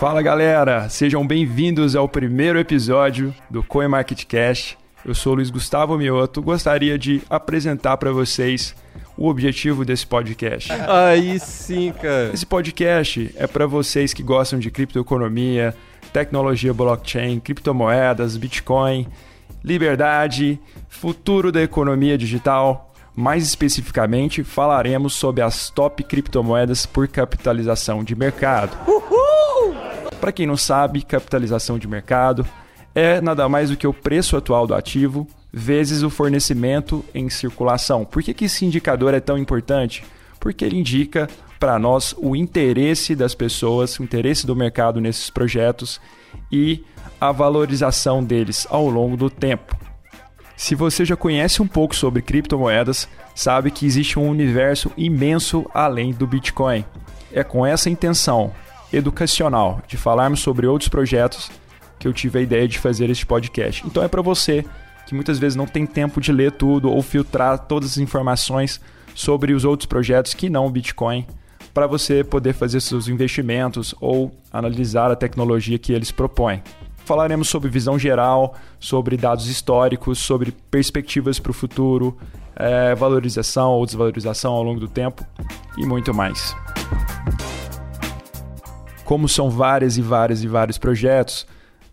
Fala galera, sejam bem-vindos ao primeiro episódio do Coin Market Cash. Eu sou Luiz Gustavo Mioto, gostaria de apresentar para vocês o objetivo desse podcast. Aí sim, cara. Esse podcast é para vocês que gostam de criptoeconomia, tecnologia blockchain, criptomoedas, Bitcoin, liberdade, futuro da economia digital. Mais especificamente, falaremos sobre as top criptomoedas por capitalização de mercado. Para quem não sabe, capitalização de mercado é nada mais do que o preço atual do ativo vezes o fornecimento em circulação. Por que, que esse indicador é tão importante? Porque ele indica para nós o interesse das pessoas, o interesse do mercado nesses projetos e a valorização deles ao longo do tempo. Se você já conhece um pouco sobre criptomoedas, sabe que existe um universo imenso além do Bitcoin. É com essa intenção educacional de falarmos sobre outros projetos que eu tive a ideia de fazer este podcast. Então é para você que muitas vezes não tem tempo de ler tudo ou filtrar todas as informações sobre os outros projetos que não o Bitcoin, para você poder fazer seus investimentos ou analisar a tecnologia que eles propõem. Falaremos sobre visão geral, sobre dados históricos, sobre perspectivas para o futuro, é, valorização ou desvalorização ao longo do tempo e muito mais. Como são várias e várias e vários projetos,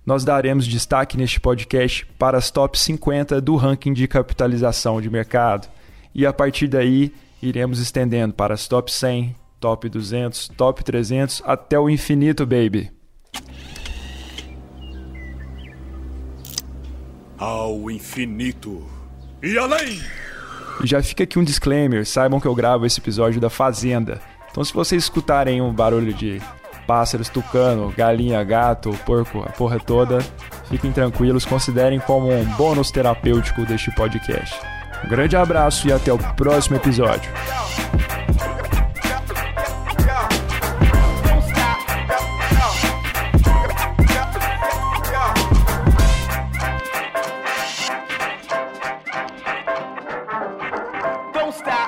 nós daremos destaque neste podcast para as top 50 do ranking de capitalização de mercado. E a partir daí, iremos estendendo para as top 100, top 200, top 300 até o infinito, baby. Ao infinito e além! E já fica aqui um disclaimer: saibam que eu gravo esse episódio da Fazenda. Então, se vocês escutarem um barulho de pássaros, tucano, galinha, gato, porco, a porra toda, fiquem tranquilos, considerem como um bônus terapêutico deste podcast. Um grande abraço e até o próximo episódio. Don't stop.